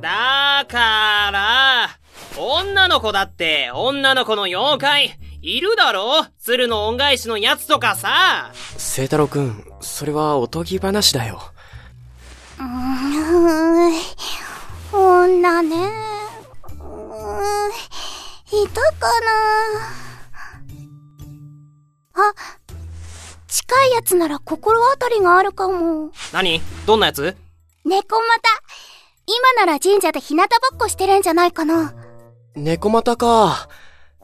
だから、女の子だって、女の子の妖怪、いるだろ？鶴の恩返しのやつとかさ。聖太郎くん、それはおとぎ話だよ。うーん女ね。うーんいたかなあ、近いやつなら心当たりがあるかも。何？どんなやつ？猫また。今なら神社で日向ぼっこしてるんじゃないかな。猫股か。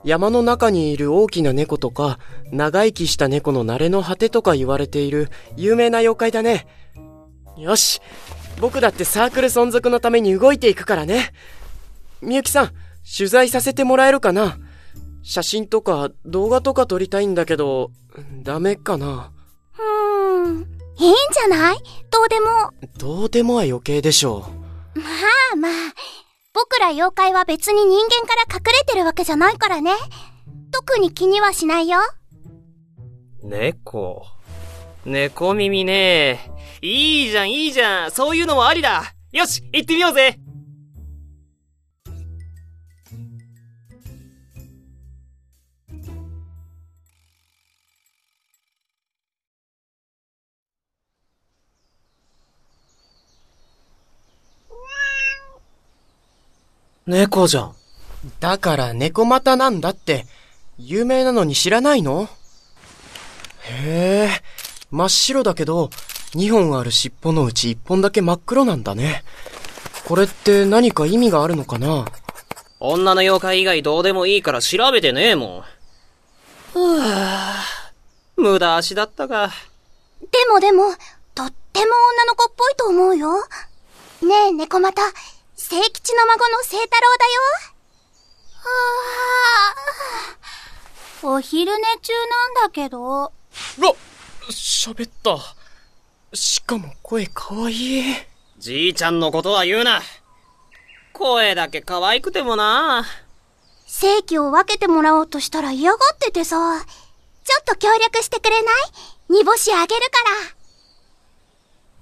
山の中にいる大きな猫とか、長生きした猫の慣れの果てとか言われている有名な妖怪だね。よし。僕だってサークル存続のために動いていくからね。みゆきさん、取材させてもらえるかな？写真とか動画とか撮りたいんだけど、ダメかな？うーん。いいんじゃない？どうでも。どうでもは余計でしょまあまあ。僕ら妖怪は別に人間から隠れてるわけじゃないからね。特に気にはしないよ。猫。猫耳ねいいじゃん、いいじゃん。そういうのもありだ。よし、行ってみようぜ。猫じゃん。う。だから猫股なんだって、有名なのに知らないの？へえ、真っ白だけど、2本ある尻尾のうち1本だけ真っ黒なんだね。これって何か意味があるのかな？女の妖怪以外どうでもいいから調べてねえもん。ふぅ。無駄足だったが。でもでも、とっても女の子っぽいと思うよ。ねえ、猫また、聖吉の孫の聖太郎だよ。はあ、お昼寝中なんだけど。うわ喋った。しかも声かわいい。じいちゃんのことは言うな。声だけ可愛くてもな。正規を分けてもらおうとしたら嫌がっててさ。ちょっと協力してくれない？煮干しあげるから。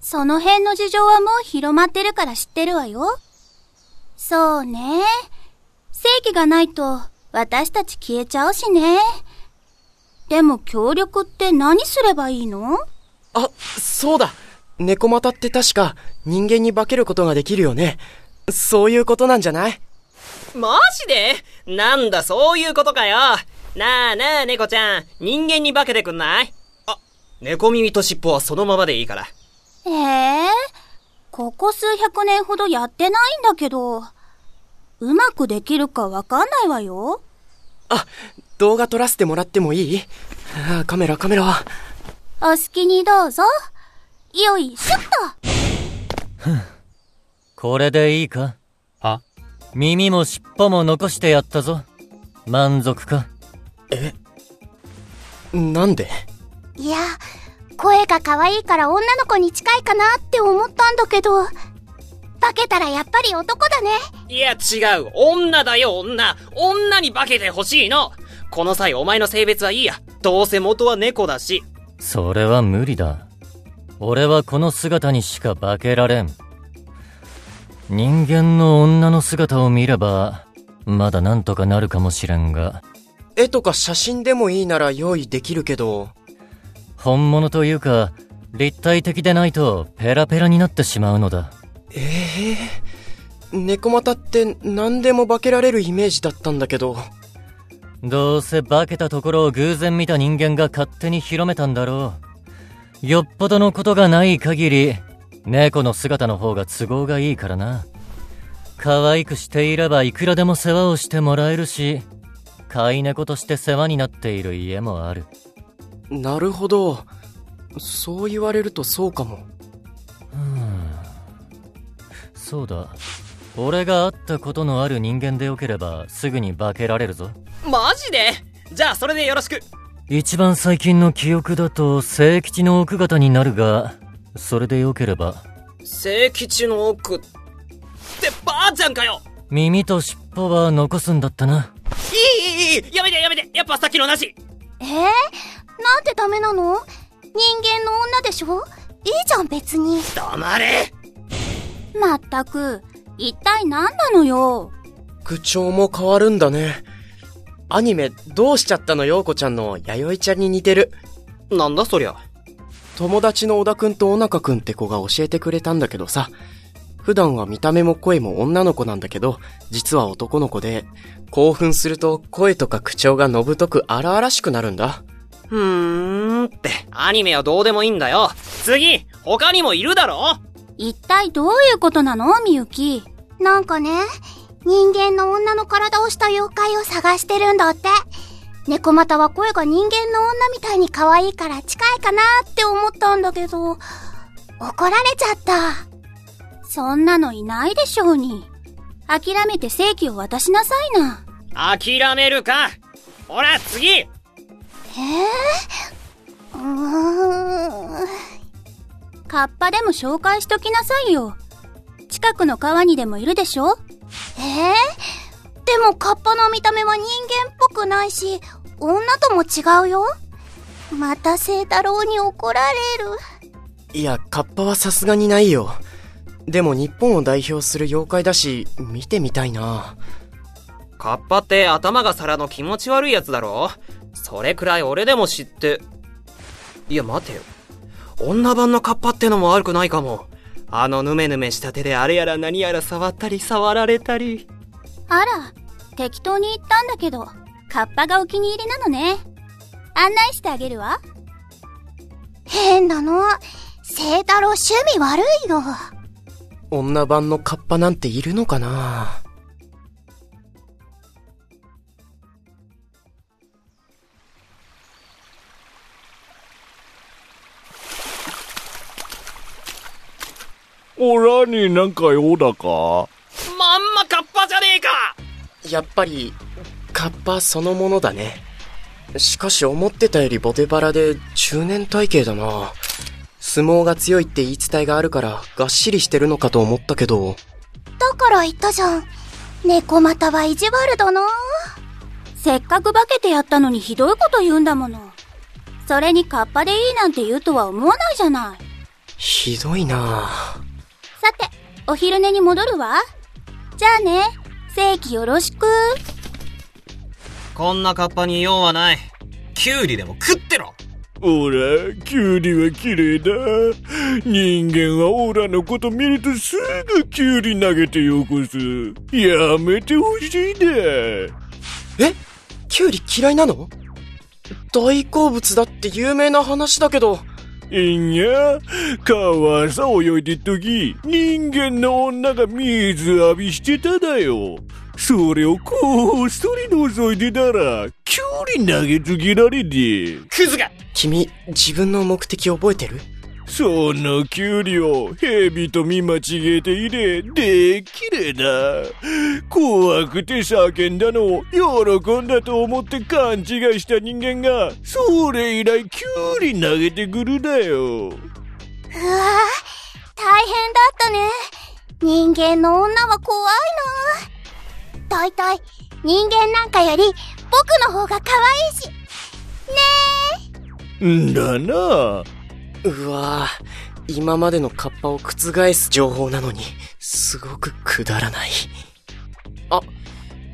その辺の事情はもう広まってるから知ってるわよ。そうね。正規がないと私たち消えちゃうしね。でも協力って何すればいいの？あ、そうだ。猫股って確か人間に化けることができるよね。そういうことなんじゃない？マジで？なんだそういうことかよ。なあなあ猫ちゃん、人間に化けてくんない？あ、猫耳と尻尾はそのままでいいから。ええここ数百年ほどやってないんだけど、うまくできるかわかんないわよ。あ、動画撮らせてもらってもいい？あカメラカメラ。お好きにどうぞ。よいしょっと。これでいいか？は耳も尻尾も残してやったぞ。満足か？なんで？いや、声が可愛いから女の子に近いかなって思ったんだけど、化けたらやっぱり男だね。いや違う。女だよ女。女に化けてほしいの。この際お前の性別はいいや。どうせ元は猫だし。それは無理だ。俺はこの姿にしか化けられん。人間の女の姿を見れば、まだなんとかなるかもしれんが、絵とか写真でもいいなら用意できるけど、本物というか、立体的でないとペラペラになってしまうのだ。ええ猫股って何でも化けられるイメージだったんだけど、どうせ化けたところを偶然見た人間が勝手に広めたんだろう。よっぽどのことがない限り、猫の姿の方が都合がいいからな。可愛くしていればいくらでも世話をしてもらえるし、飼い猫として世話になっている家もある。なるほど。そう言われるとそうかも。そうだ。俺が会ったことのある人間でよければすぐに化けられるぞ。マジで？じゃあそれでよろしく。一番最近の記憶だと聖吉の奥方になるが、それでよければ、聖吉の奥ってばあちゃんかよ耳と尻尾は残すんだったな。いいいいいいやめてやめてやっぱさっきのなしえー、なんでダメなの？人間の女でしょ？いいじゃん別に。黙れまったく、一体何なのよ？口調も変わるんだね。アニメ、どうしちゃったのようこちゃんの弥生ちゃんに似てる。なんだそりゃ。友達の小田くんと小中くんって子が教えてくれたんだけどさ。普段は見た目も声も女の子なんだけど、実は男の子で、興奮すると声とか口調がのぶとく荒々しくなるんだ。ふーんって、アニメはどうでもいいんだよ。次他にもいるだろ一体どういうことなの？みゆき。なんかね、人間の女の体をした妖怪を探してるんだって。猫股は声が人間の女みたいに可愛いから近いかなって思ったんだけど、怒られちゃった。そんなのいないでしょうに。諦めて正規を渡しなさいな。諦めるかほら次えー、うーん。カッパでも紹介しときなさいよ。近くの川にでもいるでしょ？えー、でもカッパの見た目は人間っぽくないし、女とも違うよ。また聖太郎に怒られる。いや、カッパはさすがにないよ。でも日本を代表する妖怪だし、見てみたいな。カッパって頭が皿の気持ち悪いやつだろ？それくらい俺でも知って。いや待てよ。女版のカッパってのも悪くないかも。あのヌメヌメした手であれやら何やら触ったり触られたり。あら、適当に言ったんだけど、カッパがお気に入りなのね。案内してあげるわ。変なの。聖太郎趣味悪いよ。女版のカッパなんているのかな？おらになんか用だか？まんまカッパじゃねえかやっぱり、カッパそのものだね。しかし思ってたよりボテバラで中年体型だな。相撲が強いって言い伝えがあるから、がっしりしてるのかと思ったけど。だから言ったじゃん。猫股は意地悪だな。せっかく化けてやったのにひどいこと言うんだもの。それにカッパでいいなんて言うとは思わないじゃない。ひどいなさて、お昼寝に戻るわ。じゃあね、正規よろしく。こんなカッパに用はない。キュウリでも食ってろおら、キュウリは綺麗だ。人間はオラのこと見るとすぐキュウリ投げてよこす。やめてほしいだ。え？キュウリ嫌いなの？大好物だって有名な話だけど。いんや、川さ泳いでっとき、人間の女が水浴びしてただよ。それをこっそり覗いてたら、キュウリ投げつけられて。クズが君、自分の目的覚えてるそのキュウリを蛇と見間違えて入れ、できれだ。怖くて叫んだのを喜んだと思って勘違いした人間が、それ以来キュウリ投げてくるだよ。うわぁ、大変だったね。人間の女は怖いな。だいたい人間なんかより僕の方が可愛いし。ねんだな。うわぁ、今までのカッパを覆す情報なのに、すごくくだらない。あ、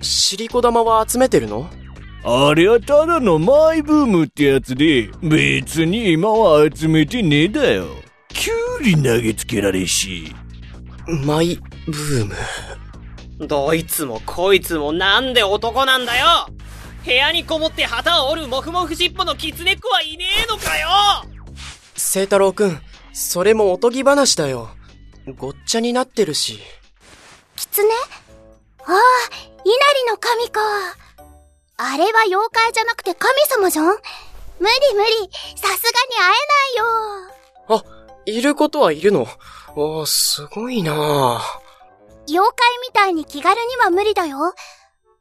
シリコ玉は集めてるの？あれはただのマイブームってやつで、別に今は集めてねえだよ。キュウリ投げつけられし。マイブーム？どいつもこいつもなんで男なんだよ部屋にこもって旗を折るモフモフ尻尾のキツネっ子はいねえのかよ聖太郎くん、それもおとぎ話だよ。ごっちゃになってるし。キツネああ、稲荷の神か。あれは妖怪じゃなくて神様じゃん？無理無理。さすがに会えないよ。あ、いることはいるの？おー、すごいなぁ。妖怪みたいに気軽には無理だよ。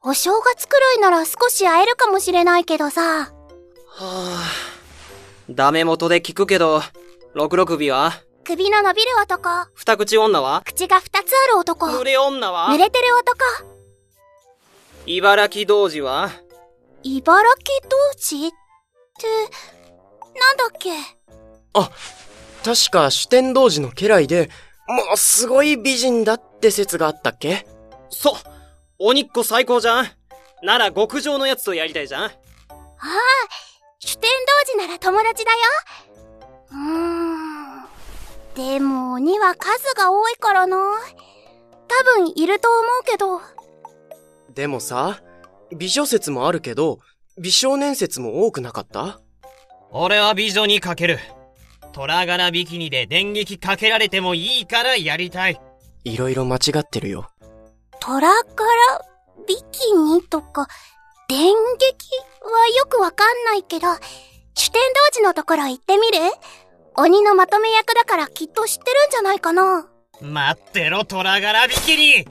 お正月くらいなら少し会えるかもしれないけどさ。はあ、ダメ元で聞くけど、六六尾は？首の伸びる男。二口女は？口が二つある男。濡れ女は？濡れてる男。茨城童子は？茨城童子って、なんだっけ？確か主天童子の家来で、もうすごい美人だっって説があったっけ？そ、鬼っ子最高じゃん。なら極上のやつとやりたいじゃん。ああ、主天童寺なら友達だよ。うーん。でも鬼は数が多いからな。多分いると思うけど。でもさ、美女説もあるけど、美少年説も多くなかった？俺は美女にかける。虎柄ビキニで電撃かけられてもいいからやりたい。いろいろ間違ってるよ。虎柄ビキニとか、電撃はよくわかんないけど、主天童寺のところ行ってみる？鬼のまとめ役だからきっと知ってるんじゃないかな。待ってろ、虎柄ビキニ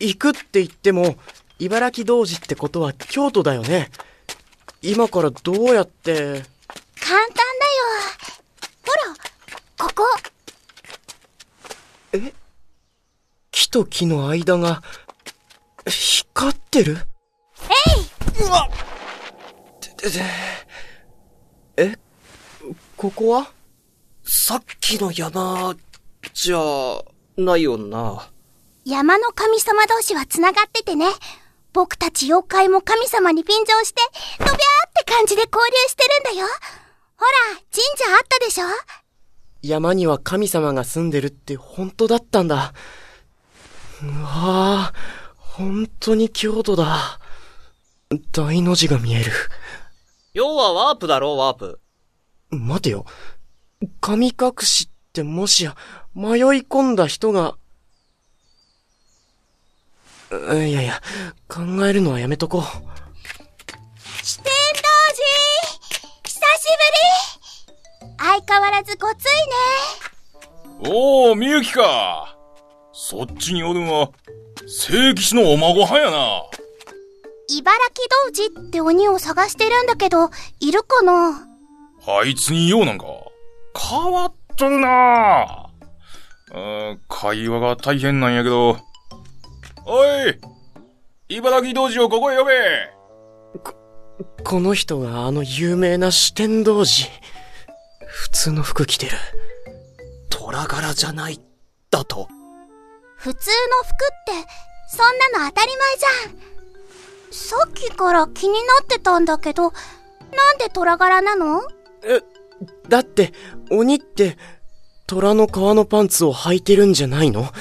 行くって言っても、茨城童子ってことは京都だよね。今からどうやって、簡単だよ。ほら、ここ。木と木の間が、光ってる？えいうわてててえ？ここは？さっきの山、じゃ、ないよな。山の神様同士は繋がっててね。僕たち妖怪も神様に便乗して、ドビャーって感じで交流してるんだよ。ほら、神社あったでしょ？山には神様が住んでるって本当だったんだ。うわぁ、本当に京都だ。大の字が見える。要はワープだろ、ワープ。待てよ。神隠しってもしや、迷い込んだ人が、ういやいや、考えるのはやめとこう。変わらずごついね。おー、みゆきか。そっちにおるんは、聖騎士のお孫はんやな。茨城童子って鬼を探してるんだけど、いるかな？あいつに用なんか。変わっとるなうん、会話が大変なんやけど。おい茨城童子をここへ呼べこの人があの有名な四天童子。普通の服着てる。虎柄じゃない、だと。普通の服って、そんなの当たり前じゃん。さっきから気になってたんだけど、なんで虎柄なの？だって、鬼って、虎の皮のパンツを履いてるんじゃないの？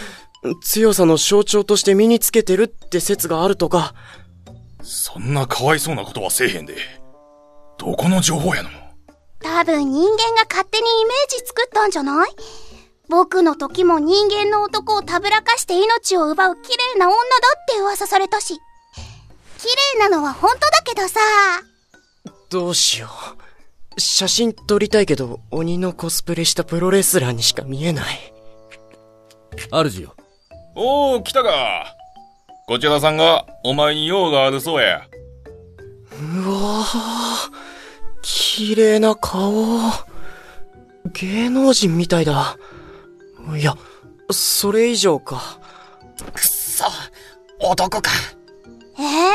強さの象徴として身につけてるって説があるとか。そんなかわいそうなことはせえへんで。どこの情報やの多分人間が勝手にイメージ作ったんじゃない？僕の時も人間の男をたぶらかして命を奪う綺麗な女だって噂されたし。綺麗なのは本当だけどさ。どうしよう。写真撮りたいけど、鬼のコスプレしたプロレスラーにしか見えない。主よ。おー、来たか。こちらさんが、お前に用があるそうや。うわぁ、綺麗な顔。芸能人みたいだ。いや、それ以上か。くっそ、男か。ええ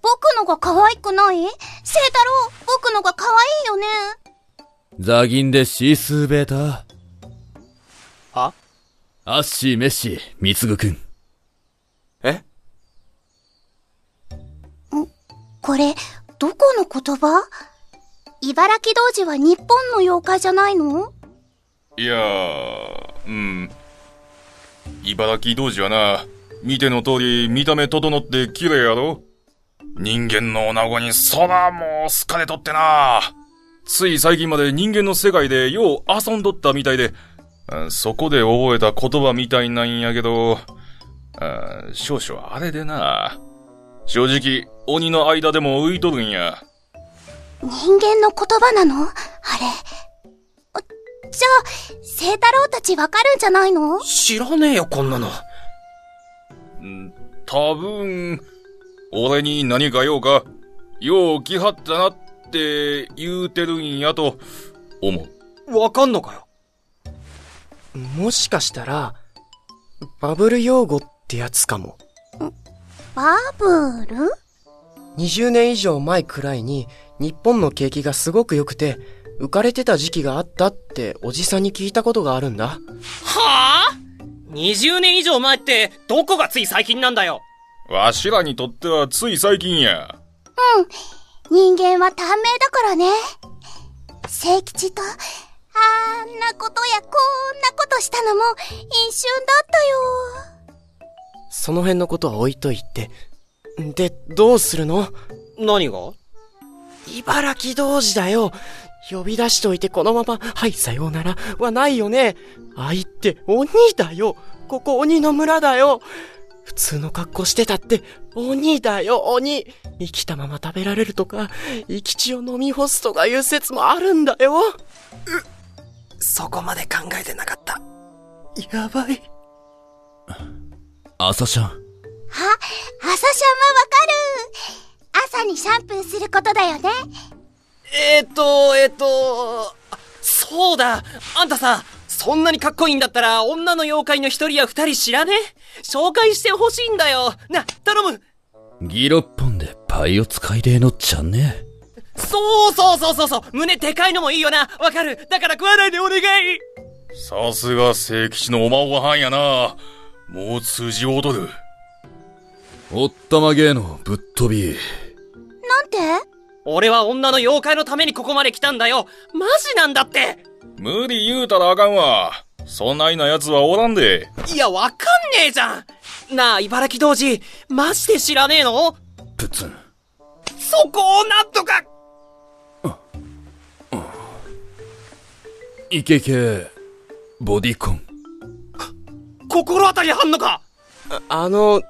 僕のが可愛くない？聖太郎、僕のが可愛いよね。ザギンでシースーベータは？アッシー、メッシー、ミツグくん。え？これ、どこの言葉？茨城童子は日本の妖怪じゃないの？いや、うん。茨城童子はな、見ての通り見た目整って綺麗やろ？人間の女子にそらもう好かれとってな。つい最近まで人間の世界でよう遊んどったみたいで、そこで覚えた言葉みたいなんやけど、少々あれでな。正直、鬼の間でも浮いとるんや。人間の言葉なの？あれ。あじゃあ、聖太郎たちわかるんじゃないの？知らねえよ、こんなの。ん多分、俺に何か用か、よう来はったなって言うてるんやと、思う。わかんのかよ？もしかしたら、バブル用語ってやつかも。バブル？20年以上前くらいに日本の景気がすごく良くて、浮かれてた時期があったっておじさんに聞いたことがあるんだ。はあ ?20 年以上前って、どこがつい最近なんだよ？わしらにとってはつい最近や。人間は短命だからね。聖吉と、あんなことやこんなことしたのも一瞬だったよ。その辺のことは置いといて。で、どうするの？何が？茨城童子だよ。呼び出しといてこのまま、はい、さようなら、はないよね。あいって鬼だよ。ここ鬼の村だよ。普通の格好してたって、鬼だよ、鬼。生きたまま食べられるとか、生き血を飲み干すとかいう説もあるんだよ。そこまで考えてなかった。やばい。朝シャン。あ、朝シャンはわかる。朝にシャンプーすることだよね。えー、っと、えー、っと、あそうだあんたさ、そんなにかっこいいんだったら、女の妖怪の一人や二人知らね？紹介してほしいんだよな、頼むギロッポンでパイを使いでえのっちゃんね。そうそうそうそうそう胸でかいのもいいよなわかるだから食わないでお願いさすが聖吉のおまごはんやな。もう通じおうとる。おったまげえのぶっ飛び。なんて？俺は女の妖怪のためにここまで来たんだよマジなんだって無理言うたらあかんわ。そんないな奴はおらんで。いや、わかんねえじゃんなあ、茨城童子、マジで知らねえの？プツン。そこをなんとかいけいけ、ボディコン。心当たりあんのか？あの、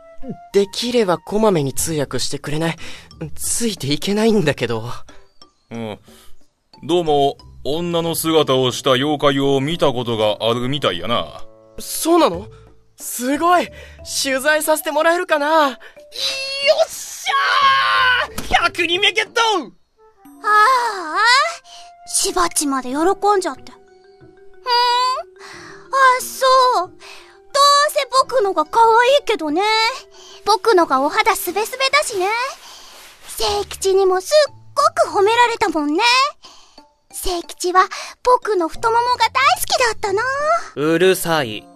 できればこまめに通訳してくれないついていけないんだけど。うん。どうも、女の姿をした妖怪を見たことがあるみたいやな。そうなの？すごい取材させてもらえるかな？よっしゃー !100 人目ゲットああ、しばちまで喜んじゃって。ふーん。あ、そう。せ僕のが可愛いけどね。僕のがお肌すべすべだしね。聖吉にもすっごく褒められたもんね。聖吉は僕の太ももが大好きだったな。うるさい。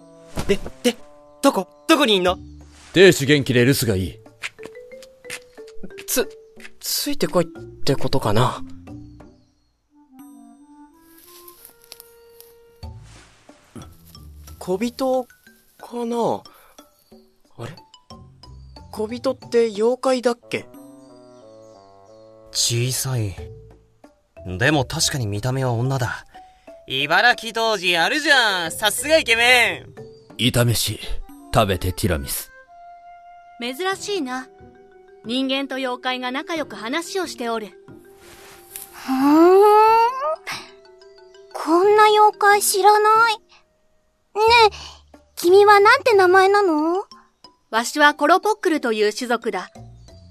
で、で、どこ？どこにいんの？亭主元気で留守がいい。つ、ついてこいってことかな小人かなあれ？小人って妖怪だっけ？小さい。でも確かに見た目は女だ。茨城童子あるじゃんさすがイケメン炒めし、食べてティラミス。珍しいな。人間と妖怪が仲良く話をしておる。ふーん。こんな妖怪知らない。ねえ、君はなんて名前なの？わしはコロポックルという種族だ。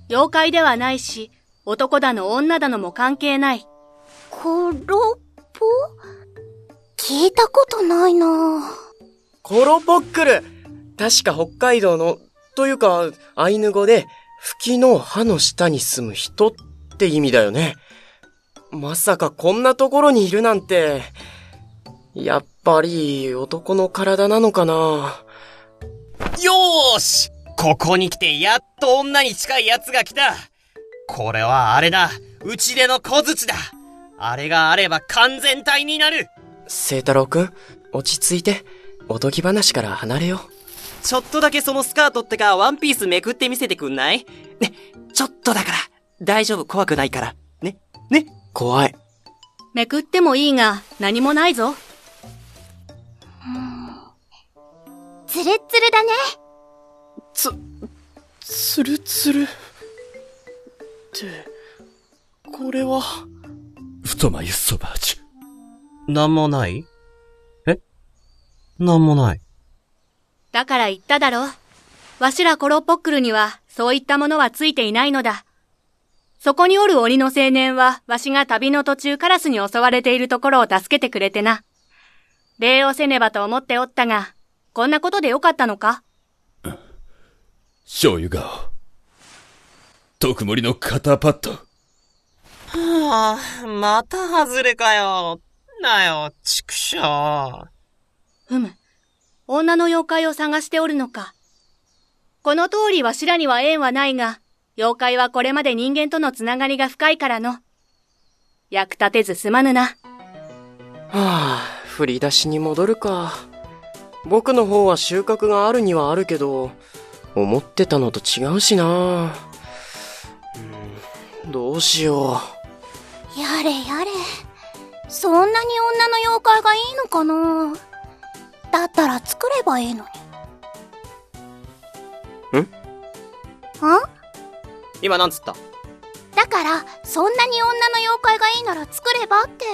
妖怪ではないし、男だの女だのも関係ない。コロポ？聞いたことないなコロポックル？確か北海道の、というか、アイヌ語で、吹きの葉の下に住む人って意味だよね。まさかこんなところにいるなんて、やっぱり男の体なのかな？よーしここに来てやっと女に近い奴が来たこれはあれだうちでの小槌だあれがあれば完全体になる聖太郎くん、落ち着いて、おとぎ話から離れよう。ちょっとだけそのスカートってかワンピースめくってみせてくんない？ね、ちょっとだから。大丈夫怖くないから。ね、ね。怖い。めくってもいいが、何もないぞ。つるっつるだね。つ、つるつる。って、これは、太眉そばじゅ。なんもない？え？なんもない。だから言っただろ。わしらコロポックルには、そういったものはついていないのだ。そこにおる鬼の青年は、わしが旅の途中カラスに襲われているところを助けてくれてな。礼をせねばと思っておったが、こんなことでよかったのか？醤油顔。特盛りの肩パッド。はまた外れかよ。なよ、畜生。ふむ。女の妖怪を探しておるのか。この通りわしらには縁はないが、妖怪はこれまで人間とのつながりが深いからの。役立てずすまぬな。はあ、振り出しに戻るか。僕の方は収穫があるにはあるけど、思ってたのと違うしな。うんどうしよやれやれ。そんなに女の妖怪がいいのかな？だったら作ればいいのに。ん？ん今なんつった？だから、そんなに女の妖怪がいいなら作ればって。